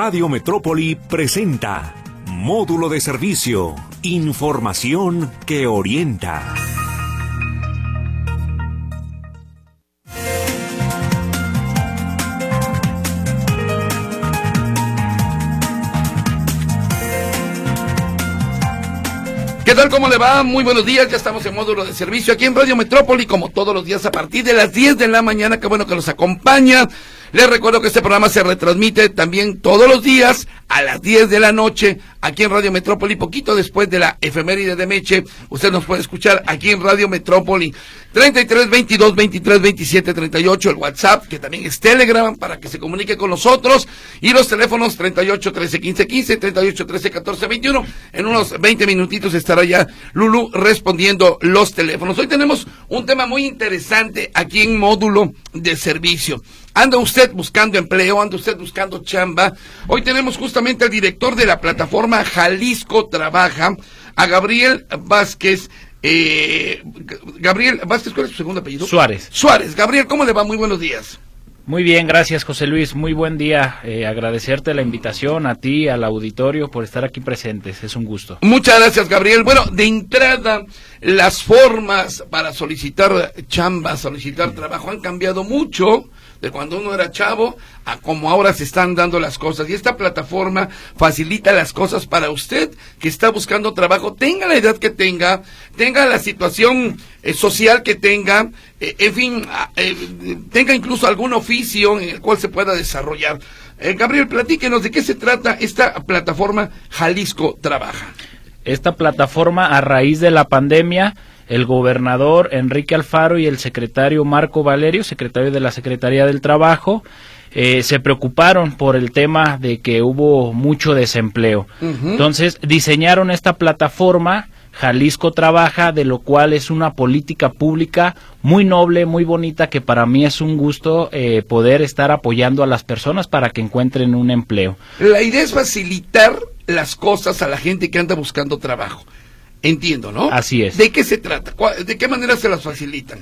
Radio Metrópoli presenta Módulo de Servicio, Información que orienta. ¿Qué tal? ¿Cómo le va? Muy buenos días. Ya estamos en módulo de servicio aquí en Radio Metrópoli, como todos los días a partir de las 10 de la mañana. Qué bueno que nos acompaña. Les recuerdo que este programa se retransmite también todos los días a las 10 de la noche aquí en Radio Metrópoli, poquito después de la efeméride de Meche. Usted nos puede escuchar aquí en Radio Metrópoli. 33 22 23 27 38 el WhatsApp, que también es Telegram para que se comunique con nosotros. Y los teléfonos 38 13 15 15, 38 13 14 21. En unos 20 minutitos estará ya Lulu respondiendo los teléfonos. Hoy tenemos un tema muy interesante aquí en módulo de servicio. Anda usted buscando empleo, anda usted buscando chamba. Hoy tenemos justamente al director de la plataforma Jalisco Trabaja, a Gabriel Vázquez. Eh, Gabriel Vázquez, ¿cuál es su segundo apellido? Suárez. Suárez. Gabriel, ¿cómo le va? Muy buenos días. Muy bien, gracias José Luis. Muy buen día. Eh, agradecerte la invitación a ti, al auditorio, por estar aquí presentes. Es un gusto. Muchas gracias, Gabriel. Bueno, de entrada, las formas para solicitar chamba, solicitar trabajo han cambiado mucho de cuando uno era chavo a como ahora se están dando las cosas. Y esta plataforma facilita las cosas para usted que está buscando trabajo, tenga la edad que tenga, tenga la situación eh, social que tenga, eh, en fin, eh, tenga incluso algún oficio en el cual se pueda desarrollar. Gabriel, platíquenos de qué se trata esta plataforma Jalisco Trabaja. Esta plataforma a raíz de la pandemia el gobernador Enrique Alfaro y el secretario Marco Valerio, secretario de la Secretaría del Trabajo, eh, se preocuparon por el tema de que hubo mucho desempleo. Entonces diseñaron esta plataforma. Jalisco trabaja, de lo cual es una política pública muy noble, muy bonita, que para mí es un gusto eh, poder estar apoyando a las personas para que encuentren un empleo. La idea es facilitar las cosas a la gente que anda buscando trabajo. Entiendo, ¿no? Así es. ¿De qué se trata? ¿De qué manera se las facilitan?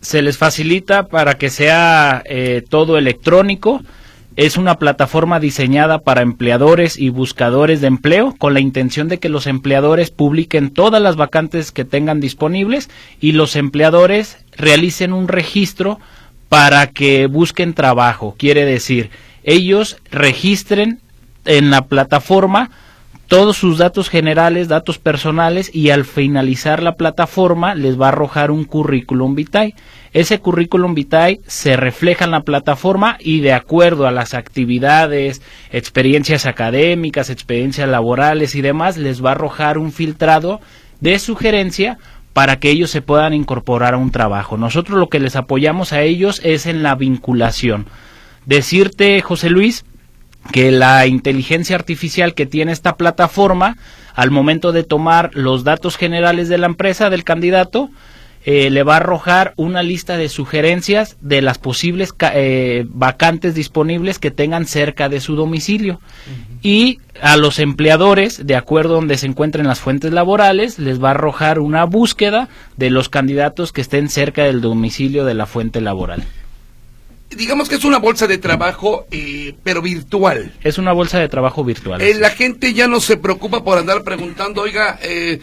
Se les facilita para que sea eh, todo electrónico. Es una plataforma diseñada para empleadores y buscadores de empleo con la intención de que los empleadores publiquen todas las vacantes que tengan disponibles y los empleadores realicen un registro para que busquen trabajo. Quiere decir, ellos registren en la plataforma todos sus datos generales, datos personales y al finalizar la plataforma les va a arrojar un currículum vitae. Ese currículum vitae se refleja en la plataforma y de acuerdo a las actividades, experiencias académicas, experiencias laborales y demás les va a arrojar un filtrado de sugerencia para que ellos se puedan incorporar a un trabajo. Nosotros lo que les apoyamos a ellos es en la vinculación. Decirte, José Luis, que la inteligencia artificial que tiene esta plataforma, al momento de tomar los datos generales de la empresa, del candidato, eh, le va a arrojar una lista de sugerencias de las posibles eh, vacantes disponibles que tengan cerca de su domicilio. Y a los empleadores, de acuerdo a donde se encuentren las fuentes laborales, les va a arrojar una búsqueda de los candidatos que estén cerca del domicilio de la fuente laboral digamos que es una bolsa de trabajo, eh, pero virtual. Es una bolsa de trabajo virtual. Eh, la gente ya no se preocupa por andar preguntando, oiga, eh,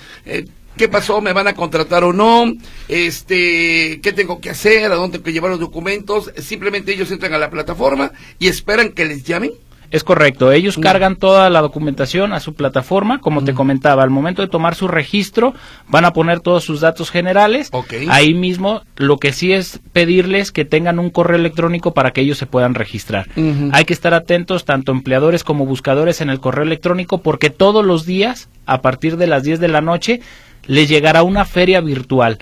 ¿qué pasó? ¿Me van a contratar o no? Este, ¿Qué tengo que hacer? ¿A dónde tengo que llevar los documentos? Simplemente ellos entran a la plataforma y esperan que les llamen. Es correcto, ellos cargan toda la documentación a su plataforma, como te comentaba, al momento de tomar su registro van a poner todos sus datos generales. Ahí mismo lo que sí es pedirles que tengan un correo electrónico para que ellos se puedan registrar. Hay que estar atentos tanto empleadores como buscadores en el correo electrónico porque todos los días a partir de las 10 de la noche les llegará una feria virtual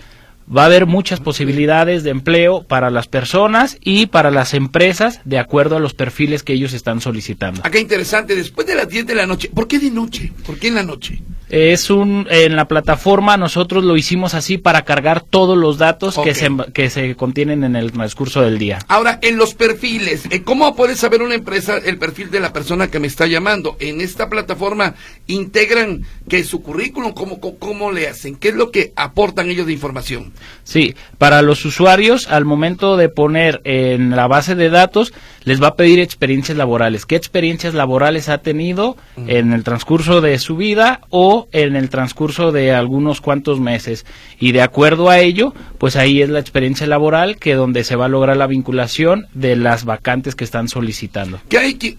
va a haber muchas posibilidades de empleo para las personas y para las empresas de acuerdo a los perfiles que ellos están solicitando. Acá interesante, después de las 10 de la noche, ¿por qué de noche? ¿Por qué en la noche? Es un en la plataforma nosotros lo hicimos así para cargar todos los datos que se que se contienen en el transcurso del día. Ahora, en los perfiles, eh, ¿cómo puede saber una empresa el perfil de la persona que me está llamando? En esta plataforma integran que su currículum, ¿cómo, cómo le hacen? ¿Qué es lo que aportan ellos de información? Sí, para los usuarios al momento de poner en la base de datos les va a pedir experiencias laborales. ¿Qué experiencias laborales ha tenido en el transcurso de su vida o en el transcurso de algunos cuantos meses? Y de acuerdo a ello, pues ahí es la experiencia laboral que donde se va a lograr la vinculación de las vacantes que están solicitando. ¿Qué hay que,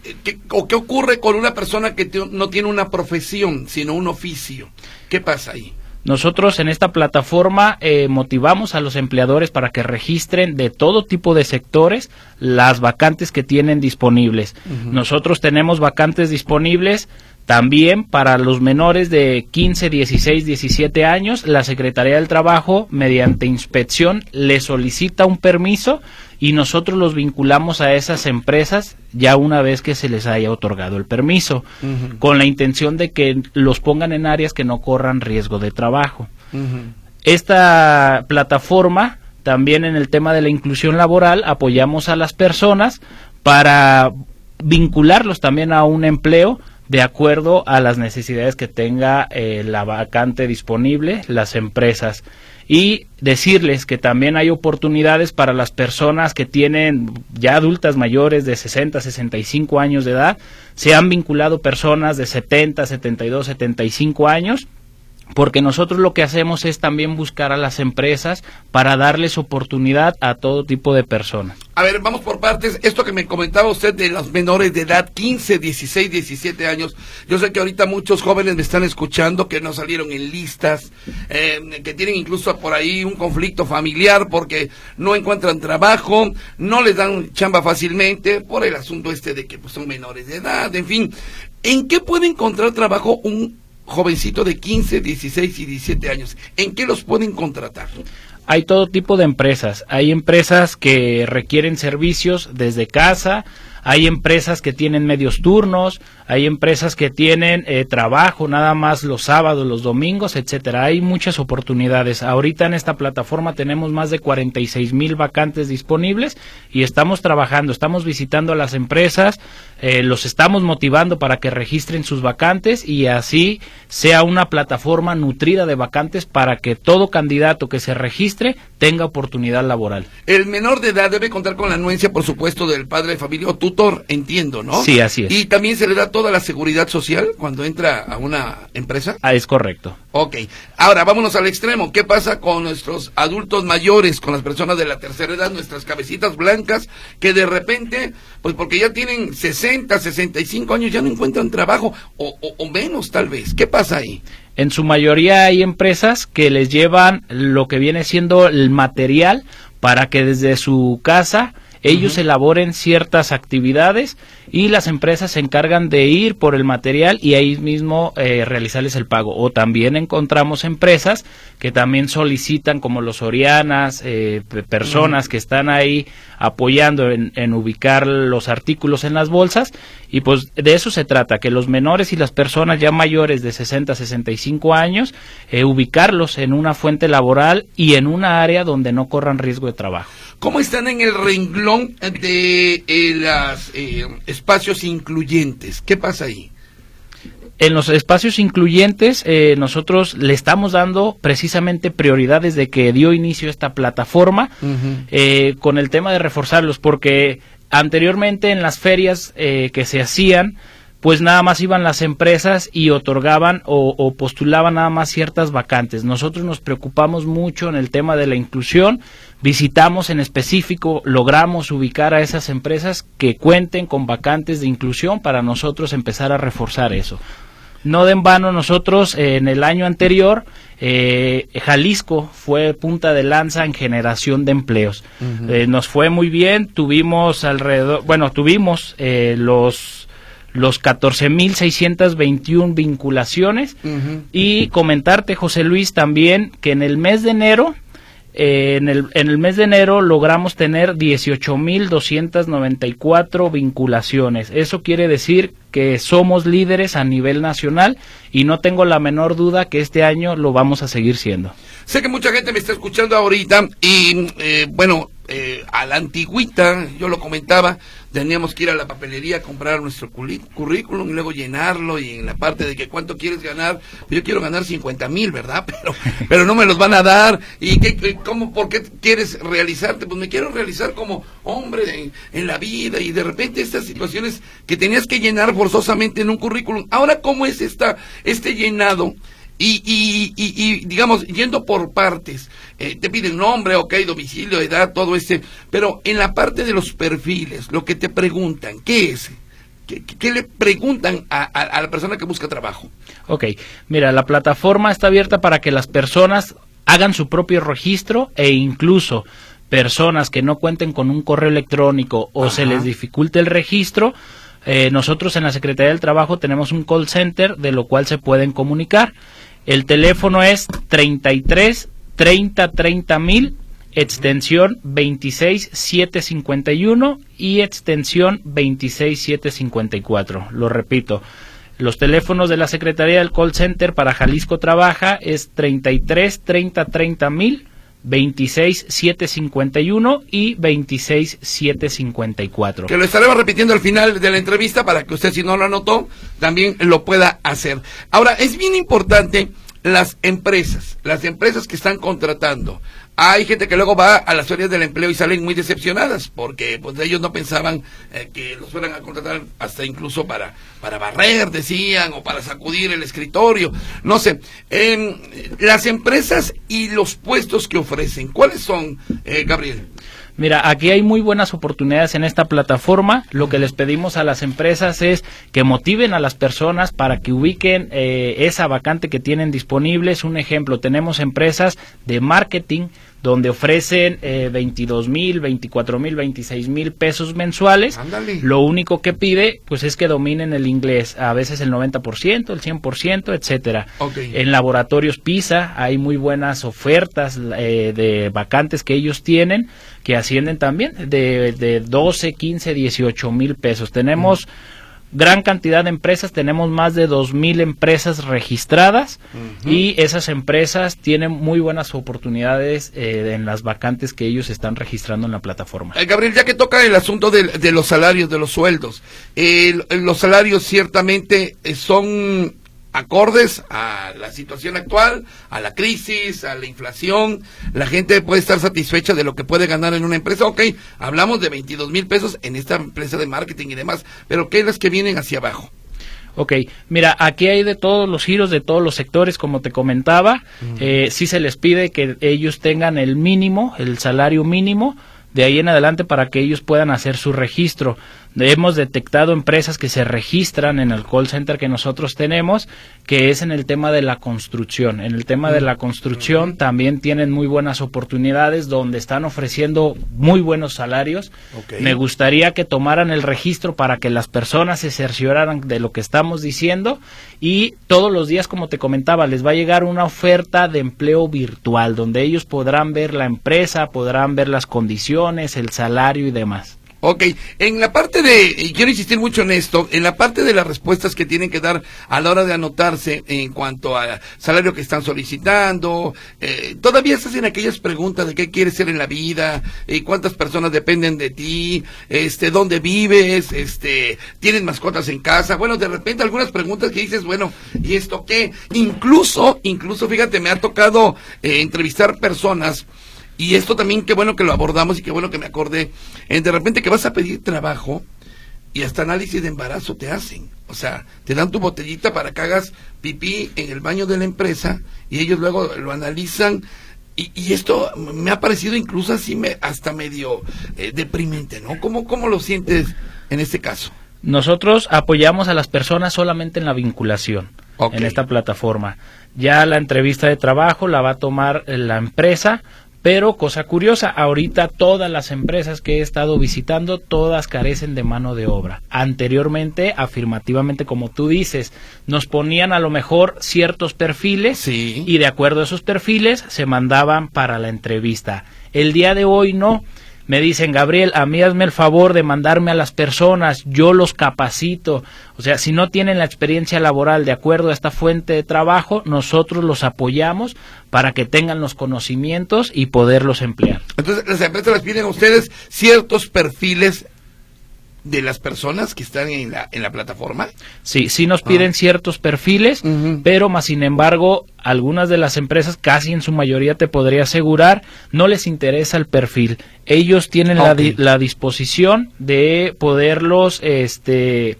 o qué ocurre con una persona que no tiene una profesión, sino un oficio? ¿Qué pasa ahí? Nosotros en esta plataforma eh, motivamos a los empleadores para que registren de todo tipo de sectores las vacantes que tienen disponibles. Nosotros tenemos vacantes disponibles también para los menores de 15, 16, 17 años, la Secretaría del Trabajo, mediante inspección, le solicita un permiso y nosotros los vinculamos a esas empresas ya una vez que se les haya otorgado el permiso, con la intención de que los pongan en áreas que no corran riesgo de trabajo. Esta plataforma, también en el tema de la inclusión laboral, apoyamos a las personas para vincularlos también a un empleo de acuerdo a las necesidades que tenga eh, la vacante disponible, las empresas. Y decirles que también hay oportunidades para las personas que tienen ya adultas mayores de 60, 65 años de edad. Se han vinculado personas de 70, 72, 75 años porque nosotros lo que hacemos es también buscar a las empresas para darles oportunidad a todo tipo de personas. A ver, vamos por partes. Esto que me comentaba usted de los menores de edad, 15, 16, 17 años. Yo sé que ahorita muchos jóvenes me están escuchando que no salieron en listas, eh, que tienen incluso por ahí un conflicto familiar porque no encuentran trabajo, no les dan chamba fácilmente por el asunto este de que pues, son menores de edad, en fin. ¿En qué puede encontrar trabajo un jovencito de 15, 16 y 17 años, ¿en qué los pueden contratar? Hay todo tipo de empresas. Hay empresas que requieren servicios desde casa, hay empresas que tienen medios turnos, hay empresas que tienen eh, trabajo nada más los sábados, los domingos, etcétera. Hay muchas oportunidades. Ahorita en esta plataforma tenemos más de 46 mil vacantes disponibles y estamos trabajando, estamos visitando a las empresas, eh, los estamos motivando para que registren sus vacantes y así sea una plataforma nutrida de vacantes para que todo candidato que se registre tenga oportunidad laboral. El menor de edad debe contar con la anuencia, por supuesto, del padre de familia o entiendo, ¿no? Sí, así es. Y también se le da toda la seguridad social cuando entra a una empresa. Ah, es correcto. Ok. Ahora, vámonos al extremo. ¿Qué pasa con nuestros adultos mayores, con las personas de la tercera edad, nuestras cabecitas blancas, que de repente, pues porque ya tienen 60, 65 años, ya no encuentran trabajo, o, o menos tal vez? ¿Qué pasa ahí? En su mayoría hay empresas que les llevan lo que viene siendo el material para que desde su casa ellos elaboren ciertas actividades y las empresas se encargan de ir por el material y ahí mismo eh, realizarles el pago. O también encontramos empresas que también solicitan, como los Orianas, eh, personas que están ahí apoyando en, ubicar los artículos en las bolsas. Y pues de eso se trata, que los menores y las personas ya mayores de 60 a 65 años, eh, ubicarlos en una fuente laboral y en una área donde no corran riesgo de trabajo. ¿Cómo están en el renglón de los eh, espacios incluyentes? ¿Qué pasa ahí? En los espacios incluyentes eh, nosotros le estamos dando precisamente prioridad desde que dio inicio esta plataforma eh, con el tema de reforzarlos porque anteriormente en las ferias que se hacían pues nada más iban las empresas y otorgaban o, postulaban nada más ciertas vacantes. Nosotros nos preocupamos mucho en el tema de la inclusión, visitamos en específico, logramos ubicar a esas empresas que cuenten con vacantes de inclusión para nosotros empezar a reforzar eso. No de en vano nosotros eh, en el año anterior eh, Jalisco fue punta de lanza en generación de empleos. Eh, nos fue muy bien, tuvimos alrededor, bueno, tuvimos los los 14.621 vinculaciones y comentarte, José Luis, también que en el mes de enero eh, en, el, en el mes de enero logramos tener 18.294 vinculaciones. Eso quiere decir que somos líderes a nivel nacional y no tengo la menor duda que este año lo vamos a seguir siendo. Sé que mucha gente me está escuchando ahorita y eh, bueno, eh, a la antigüita, yo lo comentaba, teníamos que ir a la papelería a comprar nuestro currículum y luego llenarlo y en la parte de que cuánto quieres ganar, yo quiero ganar 50 mil, ¿verdad? Pero, pero no me los van a dar. Y qué, cómo, por qué quieres realizarte, pues me quiero realizar como hombre en, la vida y de repente estas situaciones que tenías que llenar forzosamente en un currículum, ahora cómo es esta, este llenado y, y, y, digamos, yendo por partes, eh, te piden nombre, ok, domicilio, edad, todo ese, pero en la parte de los perfiles, lo que te preguntan, ¿qué es? ¿Qué, le preguntan a, a, la persona que busca trabajo? Ok, mira, la plataforma está abierta para que las personas hagan su propio registro e incluso personas que no cuenten con un correo electrónico o se les dificulte el registro, eh, nosotros en la Secretaría del Trabajo tenemos un call center de lo cual se pueden comunicar. El teléfono es 33 30 30 mil, extensión 26 751 y extensión 26 754. Lo repito. Los teléfonos de la Secretaría del Call Center para Jalisco Trabaja es 33 30 30 mil 26 751 y 26 754. Que lo estaremos repitiendo al final de la entrevista para que usted si no lo anotó también lo pueda hacer. Ahora, es bien importante las empresas, las empresas que están contratando. Hay gente que luego va a las ferias del empleo y salen muy decepcionadas porque pues ellos no pensaban eh, que los fueran a contratar hasta incluso para para barrer, decían, o para sacudir el escritorio, no sé. las empresas y los puestos que ofrecen, ¿cuáles son, eh, Gabriel? Mira, aquí hay muy buenas oportunidades en esta plataforma. Lo que les pedimos a las empresas es que motiven a las personas para que ubiquen eh, esa vacante que tienen disponibles. Un ejemplo, tenemos empresas de marketing donde ofrecen eh, 22 mil, 24 mil, 26 mil pesos mensuales. Lo único que pide, pues es que dominen el inglés, a veces el 90%, el 100%, etcétera. En laboratorios PISA hay muy buenas ofertas eh, de vacantes que ellos tienen, que ascienden también de, de 12, 15, 18 mil pesos. Tenemos gran cantidad de empresas, tenemos más de 2.000 empresas registradas y esas empresas tienen muy buenas oportunidades eh, en las vacantes que ellos están registrando en la plataforma. Eh, Gabriel, ya que toca el asunto de, los salarios, de los sueldos, los salarios ciertamente eh, son acordes a la situación actual, a la crisis, a la inflación. La gente puede estar satisfecha de lo que puede ganar en una empresa. Ok, hablamos de 22 mil pesos en esta empresa de marketing y demás, pero ¿qué es las que vienen hacia abajo? Ok, mira, aquí hay de todos los giros, de todos los sectores, como te comentaba. Eh, sí se les pide que ellos tengan el mínimo, el salario mínimo, de ahí en adelante para que ellos puedan hacer su registro. Hemos detectado empresas que se registran en el call center que nosotros tenemos, que es en el tema de la construcción. En el tema de la construcción también tienen muy buenas oportunidades donde están ofreciendo muy buenos salarios. Me gustaría que tomaran el registro para que las personas se cercioraran de lo que estamos diciendo y todos los días, como te comentaba, les va a llegar una oferta de empleo virtual donde ellos podrán ver la empresa, podrán ver las condiciones, el salario y demás. Ok, en la parte de, y quiero insistir mucho en esto, en la parte de las respuestas que tienen que dar a la hora de anotarse en cuanto al salario que están solicitando, eh, todavía se hacen aquellas preguntas de qué quieres ser en la vida, eh, cuántas personas dependen de ti, este, dónde vives, este, tienes mascotas en casa, bueno, de repente algunas preguntas que dices, bueno, ¿y esto qué? Incluso, incluso, fíjate, me ha tocado eh, entrevistar personas y esto también, qué bueno que lo abordamos y qué bueno que me acordé. En de repente que vas a pedir trabajo y hasta análisis de embarazo te hacen. O sea, te dan tu botellita para que hagas pipí en el baño de la empresa y ellos luego lo analizan. Y, esto me ha parecido incluso así me, hasta medio eh, deprimente, ¿no? ¿Cómo, ¿Cómo lo sientes en este caso? Nosotros apoyamos a las personas solamente en la vinculación en esta plataforma. Ya la entrevista de trabajo la va a tomar la empresa Pero cosa curiosa, ahorita todas las empresas que he estado visitando, todas carecen de mano de obra. Anteriormente, afirmativamente, como tú dices, nos ponían a lo mejor ciertos perfiles y de acuerdo a esos perfiles se mandaban para la entrevista. El día de hoy no me dicen, Gabriel, a mí hazme el favor de mandarme a las personas, yo los capacito. O sea, si no tienen la experiencia laboral de acuerdo a esta fuente de trabajo, nosotros los apoyamos para que tengan los conocimientos y poderlos emplear. Entonces, las empresas les piden a ustedes ciertos perfiles de las personas que están en la, en la plataforma? Sí, sí nos piden ah. ciertos perfiles, pero más sin embargo, algunas de las empresas, casi en su mayoría te podría asegurar, no les interesa el perfil. Ellos tienen la, la disposición de poderlos, este,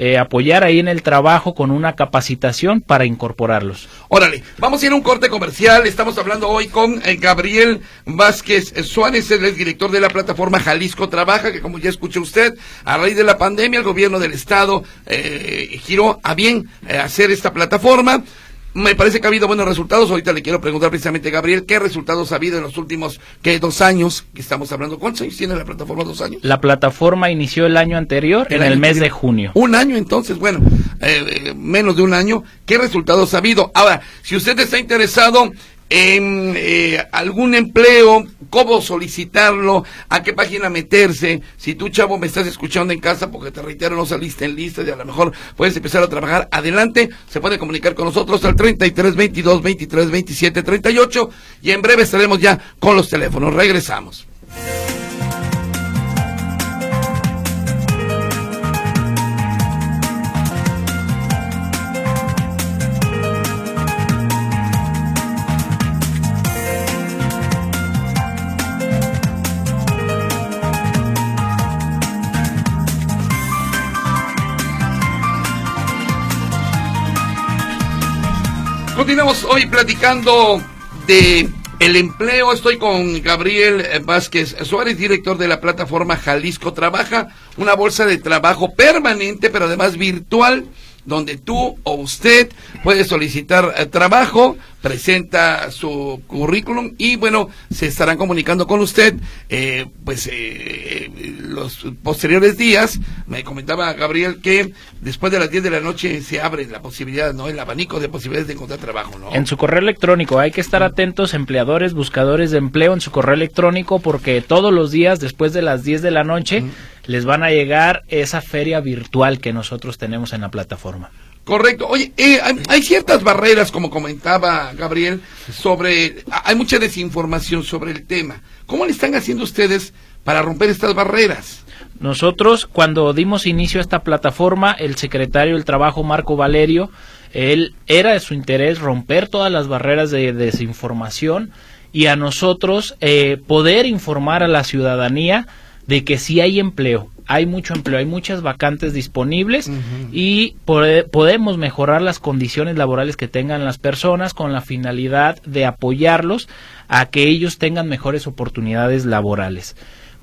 eh, apoyar ahí en el trabajo con una capacitación para incorporarlos. Órale, vamos a ir a un corte comercial. Estamos hablando hoy con eh, Gabriel Vázquez Suárez, el director de la plataforma Jalisco Trabaja, que como ya escuchó usted, a raíz de la pandemia el gobierno del estado eh, giró a bien hacer esta plataforma. Me parece que ha habido buenos resultados. Ahorita le quiero preguntar precisamente, Gabriel, ¿qué resultados ha habido en los últimos ¿qué, dos años que estamos hablando? ¿Cuántos años tiene la plataforma? ¿Dos años? La plataforma inició el año anterior, en el mes de junio. Un año entonces, bueno, eh, eh, menos de un año. ¿Qué resultados ha habido? Ahora, si usted está interesado en eh, algún empleo, cómo solicitarlo, a qué página meterse. Si tú, chavo, me estás escuchando en casa porque te reitero, no saliste en lista y a lo mejor puedes empezar a trabajar adelante, se puede comunicar con nosotros al 33 22 23 27 38 y en breve estaremos ya con los teléfonos. Regresamos. Continuamos hoy platicando de el empleo. Estoy con Gabriel Vázquez Suárez, director de la plataforma Jalisco Trabaja, una bolsa de trabajo permanente, pero además virtual donde tú o usted puede solicitar eh, trabajo, presenta su currículum y bueno, se estarán comunicando con usted eh, pues eh, los posteriores días. Me comentaba Gabriel que después de las 10 de la noche se abre la posibilidad, ¿no? El abanico de posibilidades de encontrar trabajo, ¿no? En su correo electrónico hay que estar atentos, empleadores, buscadores de empleo en su correo electrónico porque todos los días después de las 10 de la noche les van a llegar esa feria virtual que nosotros tenemos en la plataforma. Correcto. Oye, eh, hay, ciertas barreras, como comentaba Gabriel, sobre... Hay mucha desinformación sobre el tema. ¿Cómo le están haciendo ustedes para romper estas barreras? Nosotros, cuando dimos inicio a esta plataforma, el secretario del Trabajo, Marco Valerio, él era de su interés romper todas las barreras de desinformación y a nosotros eh, poder informar a la ciudadanía de que si hay empleo, hay mucho empleo, hay muchas vacantes disponibles y podemos mejorar las condiciones laborales que tengan las personas con la finalidad de apoyarlos a que ellos tengan mejores oportunidades laborales.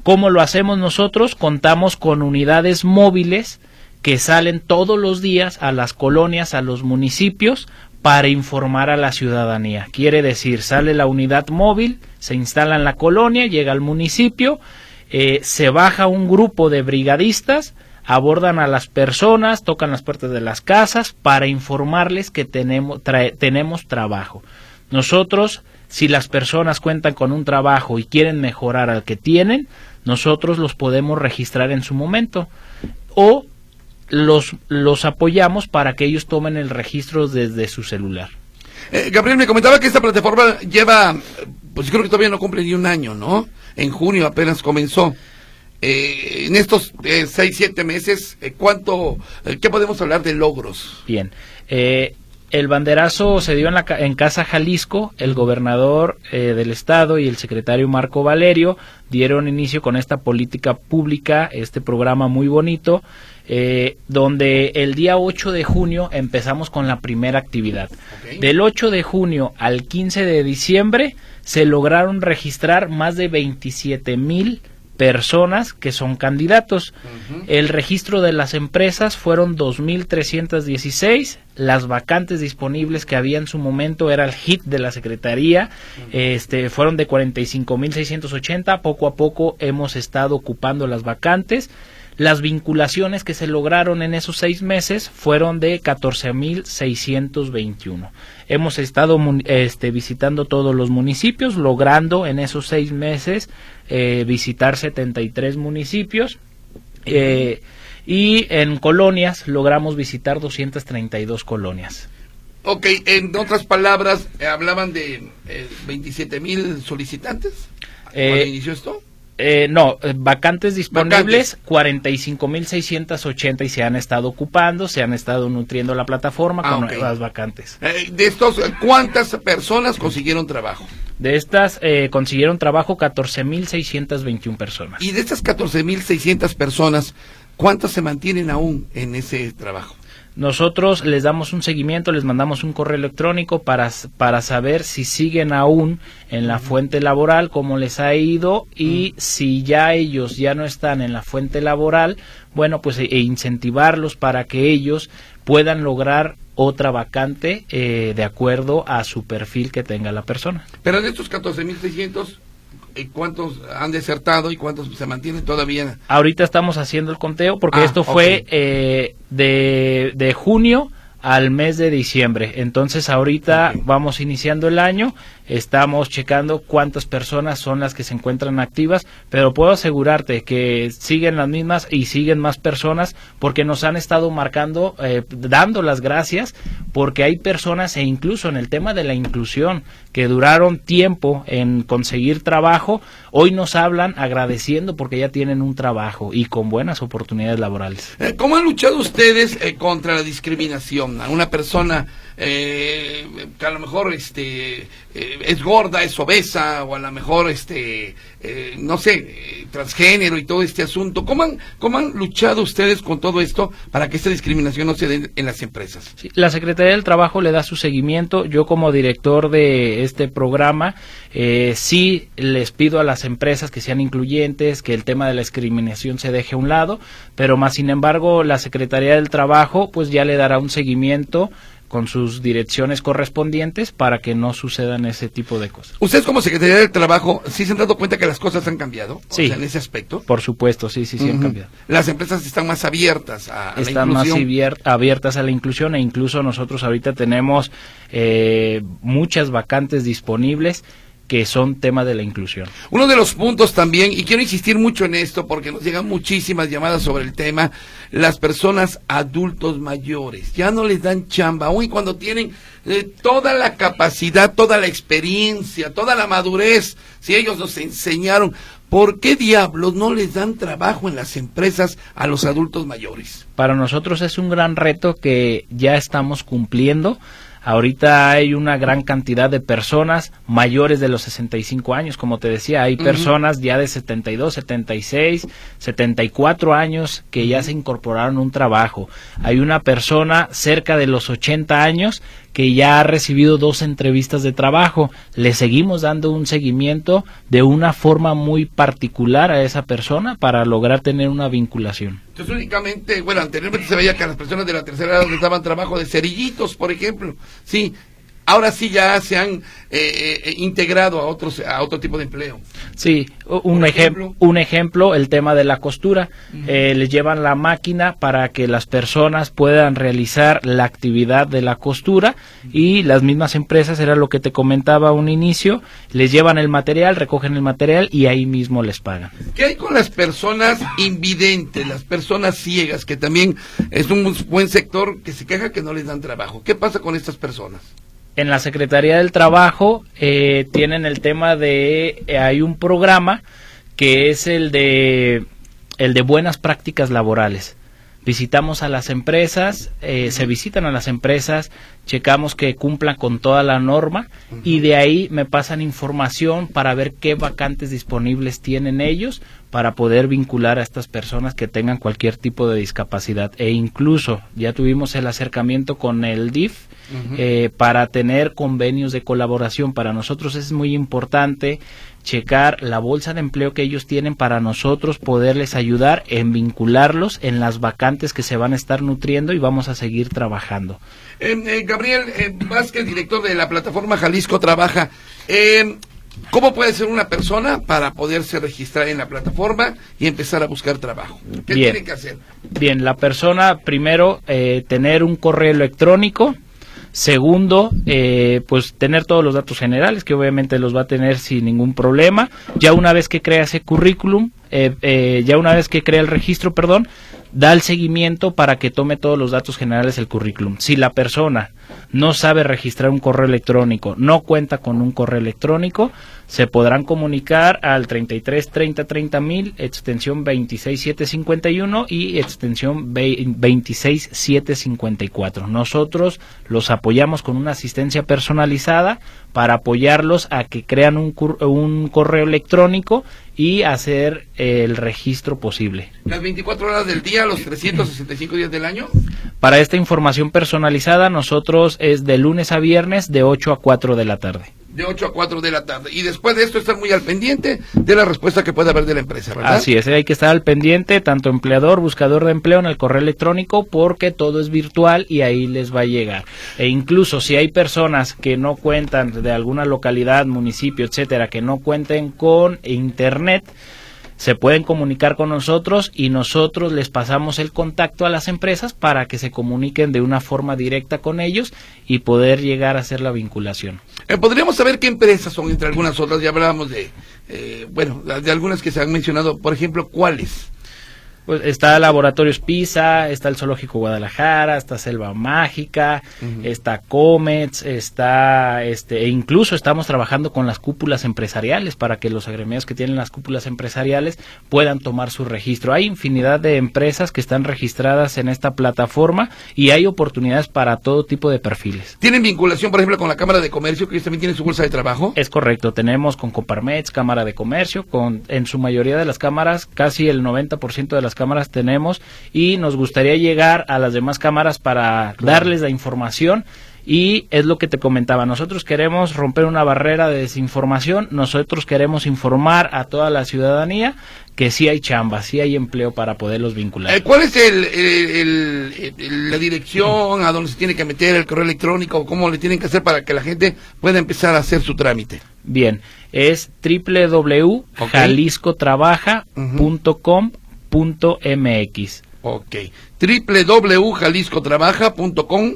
¿Cómo lo hacemos nosotros? Contamos con unidades móviles que salen todos los días a las colonias, a los municipios, para informar a la ciudadanía. Quiere decir, sale la unidad móvil, se instala en la colonia, llega al municipio, eh, se baja un grupo de brigadistas, abordan a las personas, tocan las puertas de las casas para informarles que tenemos, tenemos trabajo. Nosotros, si las personas cuentan con un trabajo y quieren mejorar al que tienen, nosotros los podemos registrar en su momento o los, los apoyamos para que ellos tomen el registro desde su celular. Eh, Gabriel, me comentaba que esta plataforma lleva, pues yo creo que todavía no cumple ni un año, ¿no? en junio apenas comenzó. Eh, en estos eh, seis, siete meses, eh, ¿cuánto, qué podemos hablar de logros? Bien, el banderazo se dio en, la, en Casa Jalisco, el gobernador del estado y el secretario Marco Valerio dieron inicio con esta política pública, este programa muy bonito, donde el día 8 de junio empezamos con la primera actividad. Del 8 de junio al 15 de diciembre se lograron registrar más de 27 mil personas que son candidatos. El registro de las empresas fueron 2.316. Las vacantes disponibles que había en su momento era el hit de la Secretaría. este, fueron de 45.680. Poco a poco hemos estado ocupando las vacantes. Las vinculaciones que se lograron en esos seis meses fueron de 14.621. Hemos estado este, visitando todos los municipios, logrando en esos seis meses eh, visitar 73 municipios. Eh, y en colonias logramos visitar 232 colonias. Ok, en otras palabras, eh, hablaban de 27 mil solicitantes. ¿Cuándo inició esto? Eh, no, vacantes disponibles, 45.680 y se han estado ocupando, se han estado nutriendo la plataforma ah, con nuevas vacantes. Eh, de estos, ¿cuántas personas consiguieron trabajo? De estas eh, consiguieron trabajo 14.621 personas. Y de estas 14.600 personas, ¿cuántas se mantienen aún en ese trabajo? Nosotros les damos un seguimiento, les mandamos un correo electrónico para, para saber si siguen aún en la fuente laboral, cómo les ha ido y si ya ellos ya no están en la fuente laboral, bueno, pues e, incentivarlos para que ellos puedan lograr otra vacante eh, de acuerdo a su perfil que tenga la persona. Pero de estos 14.600, cuántos han desertado y cuántos se mantienen todavía? Ahorita estamos haciendo el conteo porque ah, esto fue eh, de, de junio al mes de diciembre. Entonces ahorita vamos iniciando el año, estamos checando cuántas personas son las que se encuentran activas, pero puedo asegurarte que siguen las mismas y siguen más personas porque nos han estado marcando, eh, dando las gracias, porque hay personas e incluso en el tema de la inclusión que duraron tiempo en conseguir trabajo, hoy nos hablan agradeciendo porque ya tienen un trabajo y con buenas oportunidades laborales. Eh, ¿Cómo han luchado ustedes eh, contra la discriminación? A una persona eh, que a lo mejor este eh, es gorda, es obesa o a lo mejor este no sé, transgénero y todo este asunto. ¿Cómo han, ¿Cómo han luchado ustedes con todo esto para que esta discriminación no se dé en las empresas? la Secretaría del Trabajo le da su seguimiento. Yo como director de este programa. Eh, sí les pido a las empresas que sean incluyentes, que el tema de la discriminación se deje a un lado, pero más sin embargo la Secretaría del Trabajo pues ya le dará un seguimiento con sus direcciones correspondientes para que no sucedan ese tipo de cosas. Ustedes como Secretaría del Trabajo, ¿sí se han dado cuenta que las cosas han cambiado? Sí. en ese aspecto. Por supuesto, sí, sí, sí han cambiado. Las empresas están más abiertas a, a están la inclusión. más abiertas a la inclusión e incluso nosotros ahorita tenemos eh, muchas vacantes disponibles que son tema de la inclusión. Uno de los puntos también, y quiero insistir mucho en esto porque nos llegan muchísimas llamadas sobre el tema, las personas adultos mayores, ya no les dan chamba, aun cuando tienen eh, toda la capacidad, toda la experiencia, toda la madurez, si ellos nos enseñaron, ¿por qué diablos no les dan trabajo en las empresas a los adultos mayores? Para nosotros es un gran reto que ya estamos cumpliendo Ahorita hay una gran cantidad de personas mayores de los 65 años, como te decía, hay personas ya de 72, 76, 74 años que ya se incorporaron a un trabajo. Hay una persona cerca de los 80 años que ya ha recibido dos entrevistas de trabajo. Le seguimos dando un seguimiento de una forma muy particular a esa persona para lograr tener una vinculación. Entonces únicamente, bueno, anteriormente se veía que las personas de la tercera edad les daban trabajo de cerillitos, por ejemplo. Sí, ahora sí ya se han eh, eh, integrado a otros a otro tipo de empleo. Sí, un ejemplo, un ejemplo, el tema de la costura. Eh, les llevan la máquina para que las personas puedan realizar la actividad de la costura y las mismas empresas, era lo que te comentaba a un inicio, les llevan el material, recogen el material y ahí mismo les pagan. ¿Qué hay con las personas invidentes, las personas ciegas, que también es un buen sector que se queja que no les dan trabajo? ¿Qué pasa con estas personas? En la Secretaría del Trabajo eh, tienen el tema de eh, hay un programa que es el de el de buenas prácticas laborales. Visitamos a las empresas, eh, se visitan a las empresas, checamos que cumplan con toda la norma y de ahí me pasan información para ver qué vacantes disponibles tienen ellos para poder vincular a estas personas que tengan cualquier tipo de discapacidad. E incluso ya tuvimos el acercamiento con el DIF eh, para tener convenios de colaboración para nosotros es muy importante checar la bolsa de empleo que ellos tienen para nosotros poderles ayudar en vincularlos en las vacantes que se van a estar nutriendo y vamos a seguir trabajando. Eh, eh, Gabriel eh, Vázquez, director de la plataforma Jalisco Trabaja. Eh, ¿Cómo puede ser una persona para poderse registrar en la plataforma y empezar a buscar trabajo? ¿Qué Bien. tiene que hacer? Bien, la persona primero eh, tener un correo electrónico, segundo eh, pues tener todos los datos generales que obviamente los va a tener sin ningún problema. Ya una vez que crea ese currículum, eh, eh, ya una vez que crea el registro, perdón, da el seguimiento para que tome todos los datos generales del currículum. Si la persona no sabe registrar un correo electrónico, no cuenta con un correo electrónico, se podrán comunicar al 33 30 30 mil, extensión 26751 y extensión ve- 26754. Nosotros los apoyamos con una asistencia personalizada para apoyarlos a que crean un, un correo electrónico y hacer el registro posible. Las 24 horas del día, los 365 días del año. Para esta información personalizada, nosotros es de lunes a viernes de 8 a 4 de la tarde. De 8 a 4 de la tarde. Y después de esto estar muy al pendiente de la respuesta que pueda haber de la empresa, ¿verdad? Así es, hay que estar al pendiente, tanto empleador, buscador de empleo en el correo electrónico, porque todo es virtual y ahí les va a llegar. E incluso si hay personas que no cuentan de alguna localidad, municipio, etcétera, que no cuenten con internet, se pueden comunicar con nosotros y nosotros les pasamos el contacto a las empresas para que se comuniquen de una forma directa con ellos y poder llegar a hacer la vinculación. Eh, Podríamos saber qué empresas son entre algunas otras. Ya hablábamos de, eh, bueno, de algunas que se han mencionado. Por ejemplo, ¿cuáles? Pues está Laboratorios PISA, está el Zoológico Guadalajara, está Selva Mágica, está Comets, está este e incluso estamos trabajando con las cúpulas empresariales para que los agremiados que tienen las cúpulas empresariales puedan tomar su registro. Hay infinidad de empresas que están registradas en esta plataforma y hay oportunidades para todo tipo de perfiles. ¿Tienen vinculación, por ejemplo, con la Cámara de Comercio, que ellos también tienen su bolsa de trabajo? Es correcto, tenemos con Coparmex, Cámara de Comercio, con en su mayoría de las cámaras, casi el 90% de las cámaras tenemos y nos gustaría llegar a las demás cámaras para darles la información y es lo que te comentaba, nosotros queremos romper una barrera de desinformación, nosotros queremos informar a toda la ciudadanía que sí hay chamba, sí hay empleo para poderlos vincular. Eh, ¿Cuál es el, el- el- el- la dirección a donde se tiene que meter el correo electrónico? ¿Cómo le tienen que hacer para que la gente pueda empezar a hacer su trámite? Bien, es www.jaliscotrabaja.com.mx. Ok. www.jaliscotrabaja.com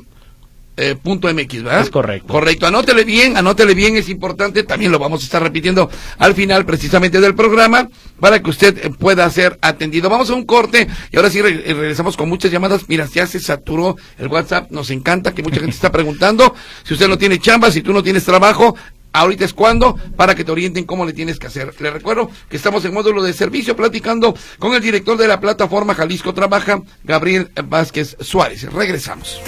eh, punto MX, ¿verdad? Es correcto. Correcto. Anótele bien, anótele bien, es importante. También lo vamos a estar repitiendo al final precisamente del programa para que usted eh, pueda ser atendido. Vamos a un corte y ahora sí re- eh, regresamos con muchas llamadas. Mira, ya se saturó el WhatsApp. Nos encanta que mucha gente está preguntando si usted no tiene chamba, si tú no tienes trabajo. Ahorita es cuando, para que te orienten cómo le tienes que hacer. Le recuerdo que estamos en módulo de servicio platicando con el director de la plataforma Jalisco Trabaja, Gabriel Vázquez Suárez. Regresamos.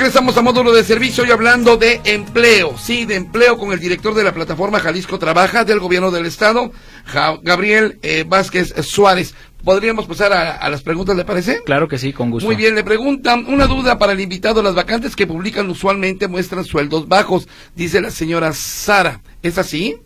Regresamos a módulo de servicio y hablando de empleo, sí, de empleo con el director de la plataforma Jalisco Trabaja del gobierno del estado, Gabriel eh, Vázquez Suárez. ¿Podríamos pasar a, a las preguntas, le parece? Claro que sí, con gusto. Muy bien, le preguntan, una duda para el invitado, las vacantes que publican usualmente muestran sueldos bajos, dice la señora Sara. ¿Es así?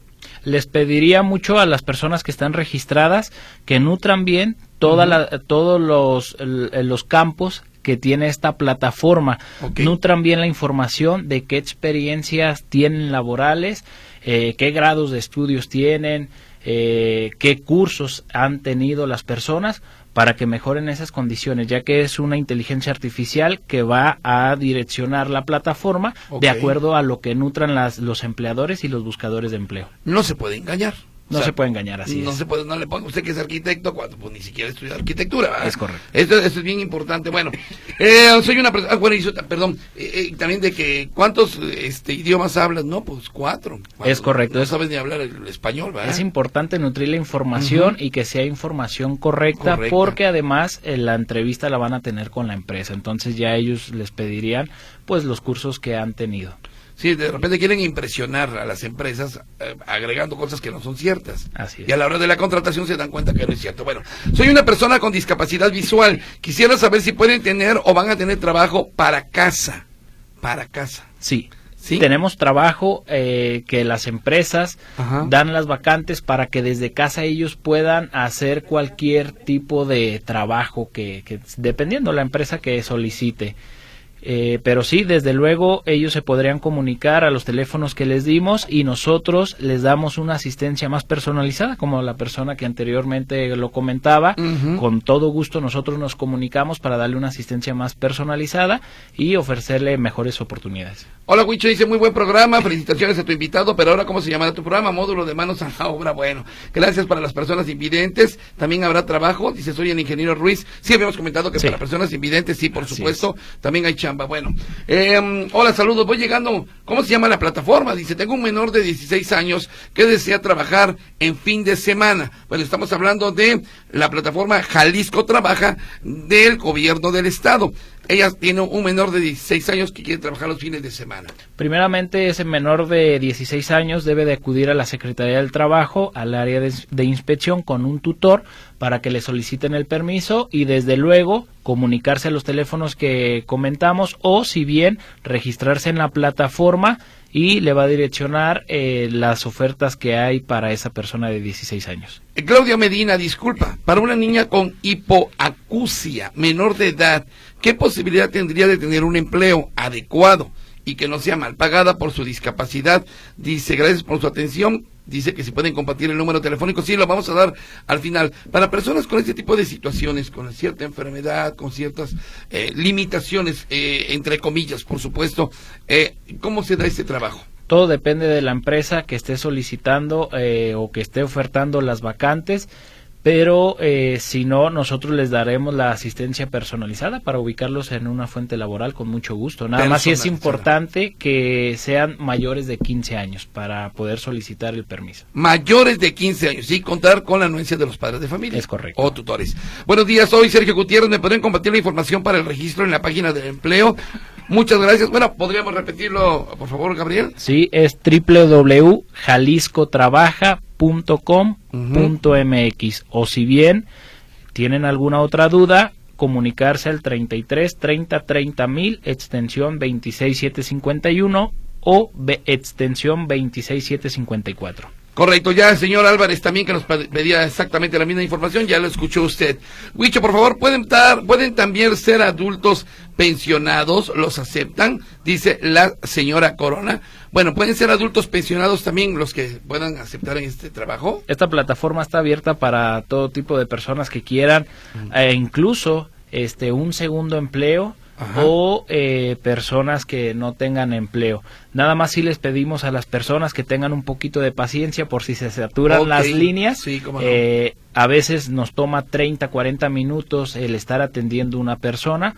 les pediría mucho a las personas que están registradas que nutran bien toda la- todos los campos que tiene esta plataforma. Nutran bien la información de qué experiencias tienen laborales, eh, qué grados de estudios tienen, eh, qué cursos han tenido las personas para que mejoren esas condiciones, ya que es una inteligencia artificial que va a direccionar la plataforma de acuerdo a lo que nutran las, los empleadores y los buscadores de empleo. No se puede engañar. No O sea, se puede engañar así. no es. se puede, no le ponga usted que es arquitecto cuando pues, ni siquiera estudia arquitectura. ¿verdad? Es correcto. Esto, esto es bien importante. Bueno, eh, soy una persona, ah, bueno, y eso, perdón, eh, eh, también de que, ¿cuántos este, idiomas hablas? No, pues cuatro. Cuando Es correcto, No es- sabes ni hablar el español, ¿verdad? Es importante nutrir la información y que sea información correcta, Correcta. porque además eh, la entrevista la van a tener con la empresa. Entonces ya ellos les pedirían pues los cursos que han tenido. Sí, de repente quieren impresionar a las empresas eh, agregando cosas que no son ciertas. Así es. Y a la hora de la contratación se dan cuenta que no es cierto. Bueno, soy una persona con discapacidad visual. Quisiera saber si pueden tener o van a tener trabajo para casa. Para casa. Sí. ¿Sí? Tenemos trabajo eh, que las empresas Ajá. dan las vacantes para que desde casa ellos puedan hacer cualquier tipo de trabajo que, que dependiendo la empresa que solicite. Eh, pero sí, desde luego ellos se podrían comunicar a los teléfonos que les dimos y nosotros les damos una asistencia más personalizada, como la persona que anteriormente lo comentaba. Con todo gusto nosotros nos comunicamos para darle una asistencia más personalizada y ofrecerle mejores oportunidades. Hola, Huicho, dice muy buen programa. Felicitaciones a tu invitado, pero ahora, ¿cómo se llamará tu programa? Módulo de manos a la obra. Bueno, gracias para las personas invidentes. También habrá trabajo. Dice, soy el ingeniero Ruiz. Sí, habíamos comentado que Sí. para personas invidentes, sí, por Así supuesto. También hay chamba. Bueno, eh, hola, saludos. Voy llegando. ¿Cómo se llama la plataforma? Dice, tengo un menor de 16 años que desea trabajar en fin de semana. Bueno, estamos hablando de la plataforma Jalisco Trabaja del gobierno del estado. Ella tiene un menor de 16 años que quiere trabajar los fines de semana. Primeramente, ese menor de 16 años debe de acudir a la Secretaría del Trabajo, al área de, de inspección con un tutor para que le soliciten el permiso y desde luego comunicarse a los teléfonos que comentamos o si bien registrarse en la plataforma y le va a direccionar eh, las ofertas que hay para esa persona de 16 años. Eh, Claudia Medina, disculpa, para una niña con hipoacusia menor de edad, ¿qué posibilidad tendría de tener un empleo adecuado y que no sea mal pagada por su discapacidad? Dice, gracias por su atención. Dice que si pueden compartir el número telefónico, sí, lo vamos a dar al final. Para personas con este tipo de situaciones, con cierta enfermedad, con ciertas eh, limitaciones, eh, entre comillas, por supuesto, eh, ¿cómo se da este trabajo? Todo depende de la empresa que esté solicitando eh, o que esté ofertando las vacantes, pero eh, si no, nosotros les daremos la asistencia personalizada para ubicarlos en una fuente laboral con mucho gusto. Nada más si es importante que sean mayores de 15 años para poder solicitar el permiso. mayores de 15 años y contar con la anuencia de los padres de familia. Es correcto. O tutores. Buenos días, soy Sergio Gutiérrez. ¿Me podrían compartir la información para el registro en la página del empleo? Muchas gracias. Bueno, ¿podríamos repetirlo, por favor, Gabriel? Sí, es www.jaliscotrabaja.com.mx o si bien tienen alguna otra duda, comunicarse al 33 30 30 mil extensión 26751 o extensión 26754. Correcto, ya el señor Álvarez también que nos pe- pedía exactamente la misma información, ya lo escuchó usted. Huicho, por favor, ¿pueden, tar- pueden también ser adultos pensionados, los aceptan, dice la señora Corona. Bueno, ¿pueden ser adultos pensionados también los que puedan aceptar en este trabajo? Esta plataforma está abierta para todo tipo de personas que quieran, eh, incluso este un segundo empleo Ajá. o eh, personas que no tengan empleo. Nada más si les pedimos a las personas que tengan un poquito de paciencia por si se saturan las líneas. sí, cómo no. eh, a veces nos toma 30, 40 minutos el estar atendiendo una persona,